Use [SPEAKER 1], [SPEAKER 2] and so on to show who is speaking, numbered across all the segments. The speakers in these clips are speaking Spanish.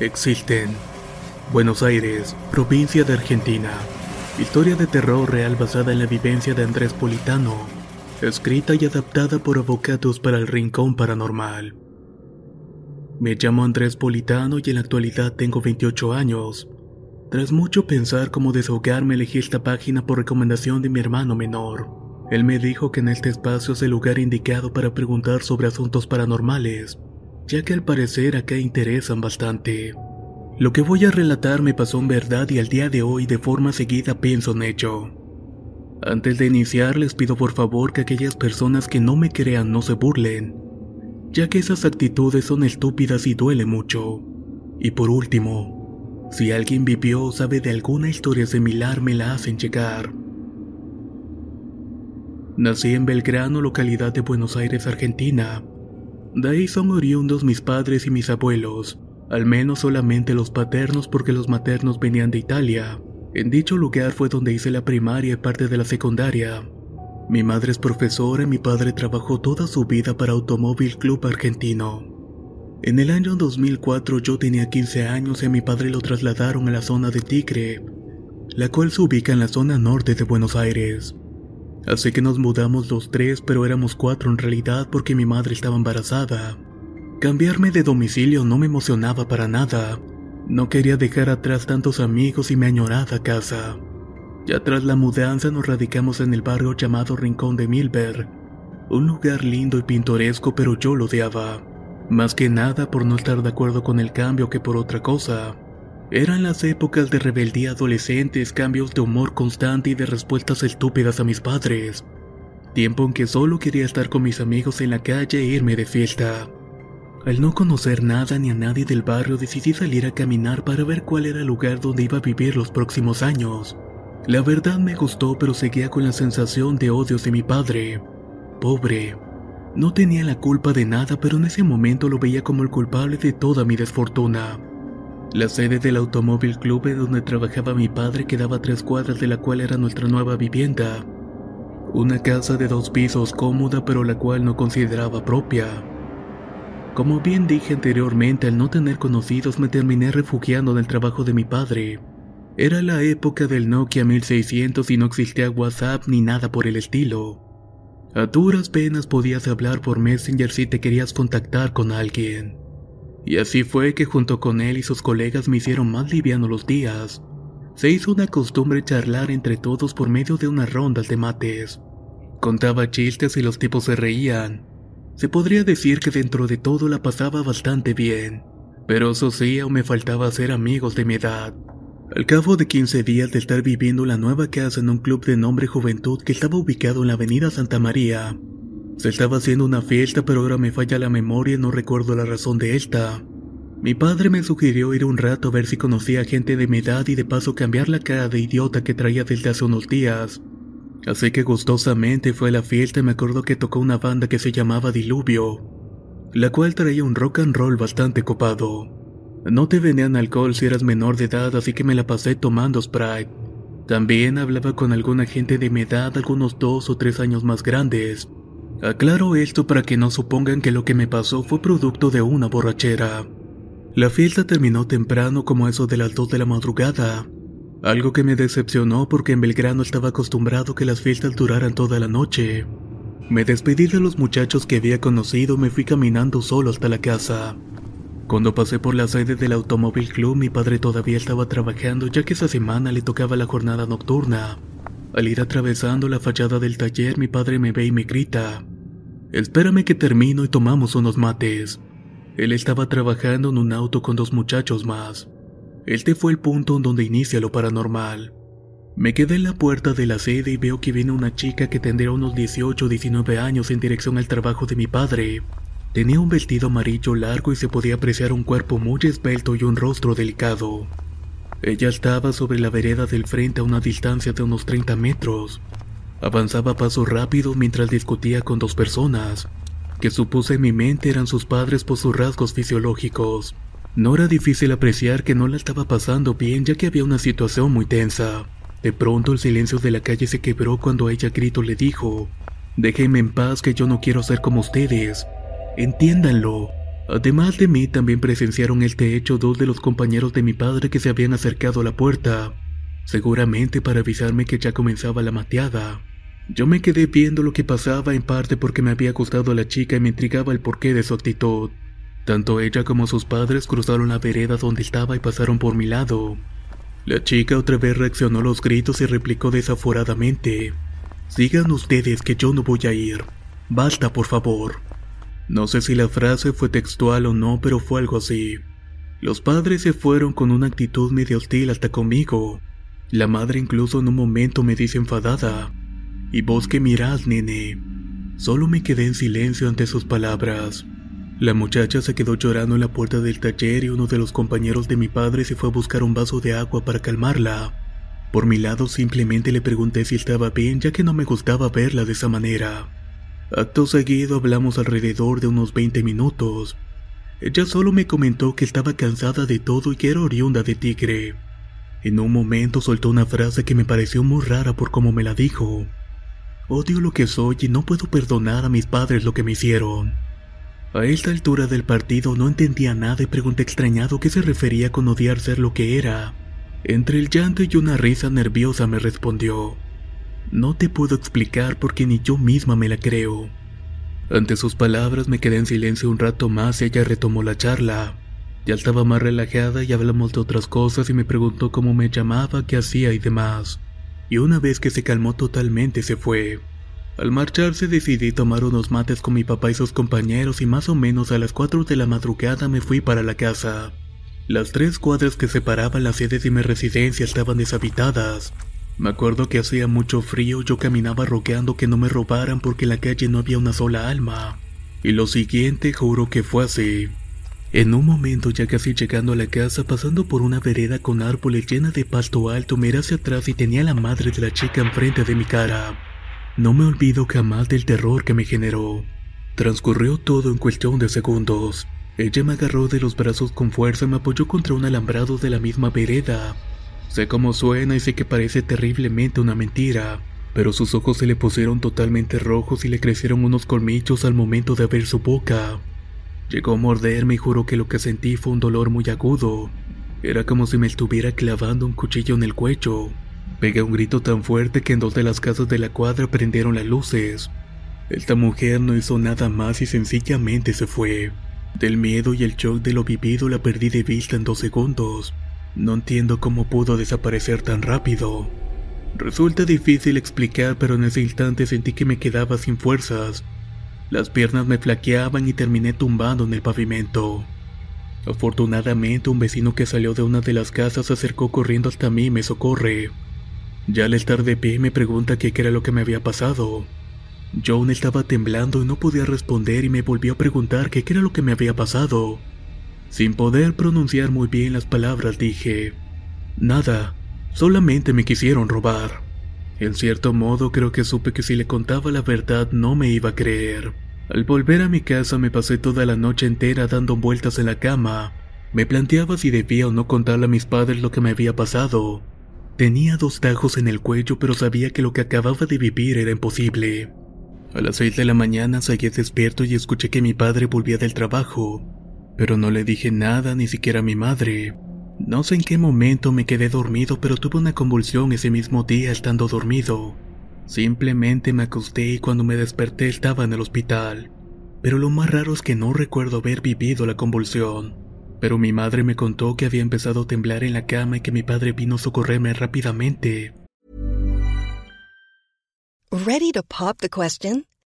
[SPEAKER 1] Existen. Buenos Aires, provincia de Argentina. Historia de terror real basada en la vivencia de Andrés Politano, escrita y adaptada por Avocados para el Rincón Paranormal. Me llamo Andrés Politano y en la actualidad tengo 28 años. Tras mucho pensar cómo desahogarme elegí esta página por recomendación de mi hermano menor. Él me dijo que en este espacio es el lugar indicado para preguntar sobre asuntos paranormales, ya que al parecer acá interesan bastante. Lo que voy a relatar me pasó en verdad y al día de hoy de forma seguida pienso en ello. Antes de iniciar les pido por favor que aquellas personas que no me crean no se burlen, ya que esas actitudes son estúpidas y duele mucho. Y por último, si alguien vivió o sabe de alguna historia similar me la hacen llegar. Nací en Belgrano, localidad de Buenos Aires, Argentina. De ahí son oriundos mis padres y mis abuelos, al menos solamente los paternos porque los maternos venían de Italia. En dicho lugar fue donde hice la primaria y parte de la secundaria. Mi madre es profesora y mi padre trabajó toda su vida para Automóvil Club Argentino. En el año 2004 yo tenía 15 años y a mi padre lo trasladaron a la zona de Tigre, la cual se ubica en la zona norte de Buenos Aires. Así que nos mudamos los tres, pero éramos cuatro en realidad porque mi madre estaba embarazada. Cambiarme de domicilio no me emocionaba para nada. No quería dejar atrás tantos amigos y mi añorada casa. Ya tras la mudanza nos radicamos en el barrio llamado Rincón de Milberg. Un lugar lindo y pintoresco pero yo lo odiaba. Más que nada por no estar de acuerdo con el cambio que por otra cosa. Eran las épocas de rebeldía adolescentes, cambios de humor constante y de respuestas estúpidas a mis padres. Tiempo en que solo quería estar con mis amigos en la calle e irme de fiesta. Al no conocer nada ni a nadie del barrio decidí salir a caminar para ver cuál era el lugar donde iba a vivir los próximos años. La verdad me gustó pero seguía con la sensación de odio de mi padre. Pobre. No tenía la culpa de nada pero en ese momento lo veía como el culpable de toda mi desfortuna. La sede del Automóvil Club donde trabajaba mi padre quedaba a tres cuadras de la cual era nuestra nueva vivienda. Una casa de dos pisos cómoda pero la cual no consideraba propia. Como bien dije anteriormente, al no tener conocidos me terminé refugiando en el trabajo de mi padre. Era la época del Nokia 1600 y no existía WhatsApp ni nada por el estilo. A duras penas podías hablar por Messenger si te querías contactar con alguien. Y así fue que junto con él y sus colegas me hicieron más liviano los días. Se hizo una costumbre charlar entre todos por medio de unas rondas de mates. Contaba chistes y los tipos se reían. Se podría decir que dentro de todo la pasaba bastante bien, pero eso sí, me faltaba ser amigos de mi edad. Al cabo de 15 días de estar viviendo en la nueva casa en un club de nombre Juventud que estaba ubicado en la avenida Santa María, se estaba haciendo una fiesta pero ahora me falla la memoria y no recuerdo la razón de esta. Mi padre me sugirió ir un rato a ver si conocía gente de mi edad y de paso cambiar la cara de idiota que traía desde hace unos días. Así que gustosamente fue a la fiesta y me acuerdo que tocó una banda que se llamaba Diluvio, la cual traía un rock and roll bastante copado. No te vendían alcohol si eras menor de edad, así que me la pasé tomando Sprite. También hablaba con alguna gente de mi edad, algunos dos o tres años más grandes. Aclaro esto para que no supongan que lo que me pasó fue producto de una borrachera. La fiesta terminó temprano como eso de las 2 de la madrugada, algo que me decepcionó porque en Belgrano estaba acostumbrado que las fiestas duraran toda la noche. Me despedí de los muchachos que había conocido y me fui caminando solo hasta la casa. Cuando pasé por la sede del Automóvil Club mi padre todavía estaba trabajando ya que esa semana le tocaba la jornada nocturna. Al ir atravesando la fachada del taller mi padre me ve y me grita, Espérame que termino y tomamos unos mates. Él estaba trabajando en un auto con dos muchachos más. Este fue el punto en donde inicia lo paranormal. Me quedé en la puerta de la sede y veo que viene una chica que tendría unos 18 o 19 años en dirección al trabajo de mi padre. Tenía un vestido amarillo largo y se podía apreciar un cuerpo muy esbelto y un rostro delicado. Ella estaba sobre la vereda del frente a una distancia de unos 30 metros. Avanzaba a paso rápido mientras discutía con dos personas, que supuse en mi mente eran sus padres por sus rasgos fisiológicos. No era difícil apreciar que no la estaba pasando bien ya que había una situación muy tensa. De pronto el silencio de la calle se quebró cuando ella grito le dijo, Déjenme en paz que yo no quiero ser como ustedes. Entiéndanlo. Además de mí también presenciaron este hecho dos de los compañeros de mi padre que se habían acercado a la puerta, seguramente para avisarme que ya comenzaba la mateada. Yo me quedé viendo lo que pasaba en parte porque me había gustado la chica y me intrigaba el porqué de su actitud. Tanto ella como sus padres cruzaron la vereda donde estaba y pasaron por mi lado. La chica otra vez reaccionó a los gritos y replicó desaforadamente. Sigan ustedes que yo no voy a ir. Basta, por favor. No sé si la frase fue textual o no, pero fue algo así. Los padres se fueron con una actitud medio hostil hasta conmigo. La madre incluso en un momento me dice enfadada. ¿Y vos qué mirás, nene? Solo me quedé en silencio ante sus palabras. La muchacha se quedó llorando en la puerta del taller y uno de los compañeros de mi padre se fue a buscar un vaso de agua para calmarla. Por mi lado simplemente le pregunté si estaba bien ya que no me gustaba verla de esa manera. Acto seguido hablamos alrededor de unos 20 minutos. Ella solo me comentó que estaba cansada de todo y que era oriunda de Tigre. En un momento soltó una frase que me pareció muy rara por cómo me la dijo. Odio lo que soy y no puedo perdonar a mis padres lo que me hicieron. A esta altura del partido no entendía nada y pregunté extrañado qué se refería con odiar ser lo que era. Entre el llanto y una risa nerviosa me respondió, No te puedo explicar porque ni yo misma me la creo. Ante sus palabras me quedé en silencio un rato más y ella retomó la charla. Ya estaba más relajada y hablamos de otras cosas y me preguntó cómo me llamaba, qué hacía y demás. Y una vez que se calmó totalmente se fue. Al marcharse decidí tomar unos mates con mi papá y sus compañeros y más o menos a las 4 de la madrugada me fui para la casa. Las tres cuadras que separaban las sedes de mi residencia estaban deshabitadas. Me acuerdo que hacía mucho frío, yo caminaba roqueando que no me robaran porque en la calle no había una sola alma. Y lo siguiente juro que fue así. En un momento ya casi llegando a la casa, pasando por una vereda con árboles llena de pasto alto, miré hacia atrás y tenía la madre de la chica enfrente de mi cara. No me olvido jamás del terror que me generó. Transcurrió todo en cuestión de segundos. Ella me agarró de los brazos con fuerza y me apoyó contra un alambrado de la misma vereda. Sé cómo suena y sé que parece terriblemente una mentira, pero sus ojos se le pusieron totalmente rojos y le crecieron unos colmillos al momento de abrir su boca. Llegó a morderme y juró que lo que sentí fue un dolor muy agudo. Era como si me estuviera clavando un cuchillo en el cuello. Pegué un grito tan fuerte que en dos de las casas de la cuadra prendieron las luces. Esta mujer no hizo nada más y sencillamente se fue. Del miedo y el shock de lo vivido la perdí de vista en dos segundos. No entiendo cómo pudo desaparecer tan rápido. Resulta difícil explicar, pero en ese instante sentí que me quedaba sin fuerzas. Las piernas me flaqueaban y terminé tumbando en el pavimento. Afortunadamente, un vecino que salió de una de las casas se acercó corriendo hasta mí y me socorre. Ya al estar de pie me pregunta qué era lo que me había pasado. Aún estaba temblando y no podía responder y me volvió a preguntar qué era lo que me había pasado. Sin poder pronunciar muy bien las palabras dije, nada, solamente me quisieron robar. En cierto modo creo que supe que si le contaba la verdad no me iba a creer. Al volver a mi casa me pasé toda la noche entera dando vueltas en la cama. Me planteaba si debía o no contarle a mis padres lo que me había pasado. Tenía dos tajos en el cuello, pero sabía que lo que acababa de vivir era imposible. A las seis de la mañana seguí despierto y escuché que mi padre volvía del trabajo, pero no le dije nada ni siquiera a mi madre. No sé en qué momento me quedé dormido, pero tuve una convulsión ese mismo día estando dormido. Simplemente me acosté y cuando me desperté estaba en el hospital. Pero lo más raro es que no recuerdo haber vivido la convulsión pero mi madre me contó que había empezado a temblar en la cama y que mi padre vino a socorrerme rápidamente.
[SPEAKER 2] Ready to pop the question?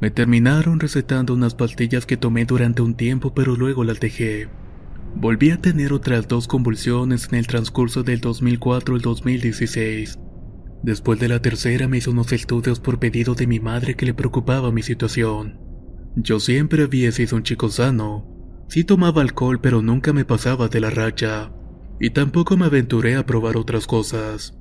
[SPEAKER 1] Me terminaron recetando unas pastillas que tomé durante un tiempo pero luego las dejé. Volví a tener otras dos convulsiones en el transcurso del 2004 al 2016. Después de la tercera me hizo unos estudios por pedido de mi madre que le preocupaba mi situación. Yo siempre había sido un chico sano. Sí tomaba alcohol pero nunca me pasaba de la racha. Y tampoco me aventuré a probar otras cosas.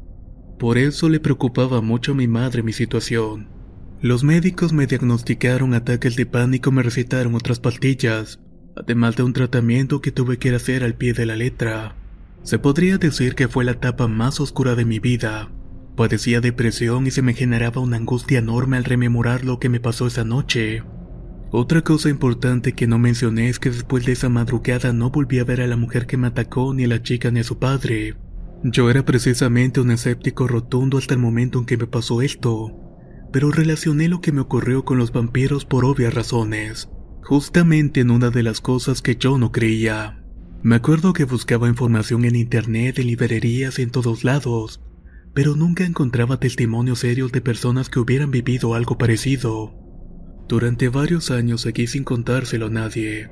[SPEAKER 1] Por eso le preocupaba mucho a mi madre mi situación. Los médicos me diagnosticaron ataques de pánico y me recetaron otras pastillas, además de un tratamiento que tuve que hacer al pie de la letra. Se podría decir que fue la etapa más oscura de mi vida. Padecía depresión y se me generaba una angustia enorme al rememorar lo que me pasó esa noche. Otra cosa importante que no mencioné es que después de esa madrugada no volví a ver a la mujer que me atacó, ni a la chica ni a su padre. Yo era precisamente un escéptico rotundo hasta el momento en que me pasó esto, pero relacioné lo que me ocurrió con los vampiros por obvias razones, justamente en una de las cosas que yo no creía. Me acuerdo que buscaba información en internet, en librerías en todos lados, pero nunca encontraba testimonios serios de personas que hubieran vivido algo parecido. Durante varios años seguí sin contárselo a nadie.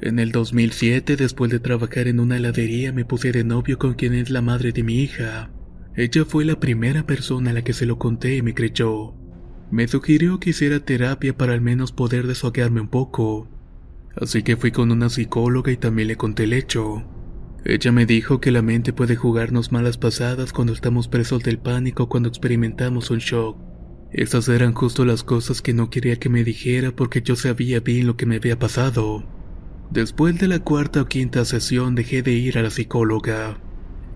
[SPEAKER 1] En el 2007, después de trabajar en una heladería, me puse de novio con quien es la madre de mi hija. Ella fue la primera persona a la que se lo conté y me creyó. Me sugirió que hiciera terapia para al menos poder desahogarme un poco. Así que fui con una psicóloga y también le conté el hecho. Ella me dijo que la mente puede jugarnos malas pasadas cuando estamos presos del pánico cuando experimentamos un shock. Esas eran justo las cosas que no quería que me dijera porque yo sabía bien lo que me había pasado. Después de la cuarta o quinta sesión dejé de ir a la psicóloga.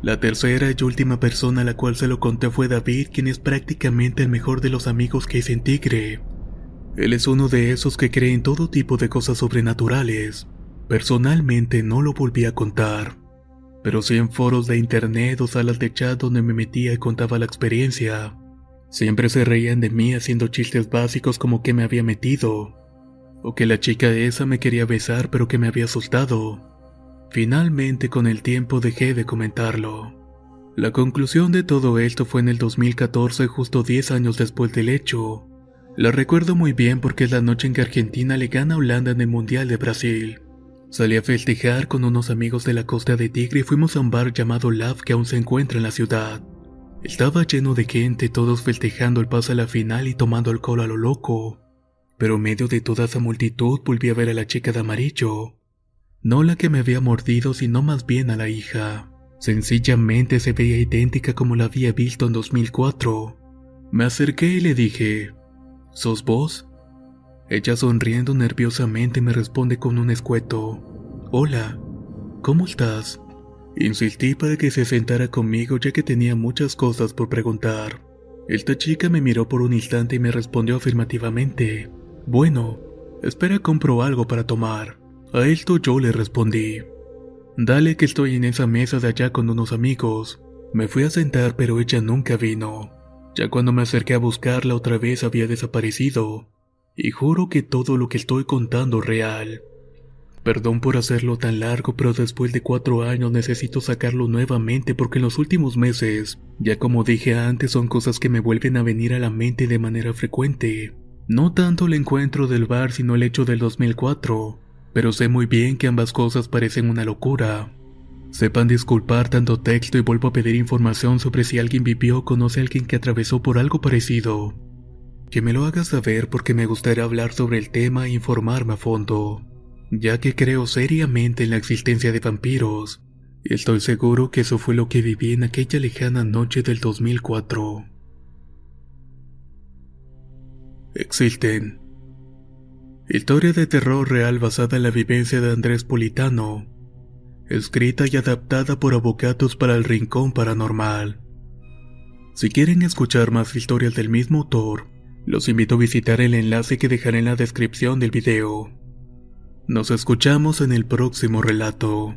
[SPEAKER 1] La tercera y última persona a la cual se lo conté fue David, quien es prácticamente el mejor de los amigos que hice en Tigre. Él es uno de esos que cree en todo tipo de cosas sobrenaturales. Personalmente no lo volví a contar, pero sí en foros de internet o salas de chat donde me metía y contaba la experiencia. Siempre se reían de mí haciendo chistes básicos como que me había metido, o que la chica esa me quería besar pero que me había asustado. Finalmente con el tiempo dejé de comentarlo. La conclusión de todo esto fue en el 2014, justo 10 años después del hecho. La recuerdo muy bien porque es la noche en que Argentina le gana a Holanda en el Mundial de Brasil. Salí a festejar con unos amigos de la costa de Tigre y fuimos a un bar llamado Love que aún se encuentra en la ciudad. Estaba lleno de gente, todos festejando el paso a la final y tomando alcohol a lo loco. Pero en medio de toda esa multitud volví a ver a la chica de amarillo. No la que me había mordido, sino más bien a la hija. Sencillamente se veía idéntica como la había visto en 2004. Me acerqué y le dije, ¿Sos vos? Ella sonriendo nerviosamente me responde con un escueto. Hola, ¿cómo estás? Insistí para que se sentara conmigo ya que tenía muchas cosas por preguntar. Esta chica me miró por un instante y me respondió afirmativamente. Bueno, espera compro algo para tomar. A esto yo le respondí. Dale que estoy en esa mesa de allá con unos amigos. Me fui a sentar pero ella nunca vino. Ya cuando me acerqué a buscarla otra vez había desaparecido. Y juro que todo lo que estoy contando es real. Perdón por hacerlo tan largo, pero después de cuatro años necesito sacarlo nuevamente porque en los últimos meses, ya como dije antes, son cosas que me vuelven a venir a la mente de manera frecuente. No tanto el encuentro del bar, sino el hecho del 2004, pero sé muy bien que ambas cosas parecen una locura. Sepan disculpar tanto texto y vuelvo a pedir información sobre si alguien vivió o conoce a alguien que atravesó por algo parecido. Que me lo haga saber porque me gustaría hablar sobre el tema e informarme a fondo, ya que creo seriamente en la existencia de vampiros, y estoy seguro que eso fue lo que viví en aquella lejana noche del 2004. Existen. Historia de terror real basada en la vivencia de Andrés Politano, escrita y adaptada por Avocatos para el Rincón Paranormal. Si quieren escuchar más historias del mismo autor, los invito a visitar el enlace que dejaré en la descripción del video. Nos escuchamos en el próximo relato.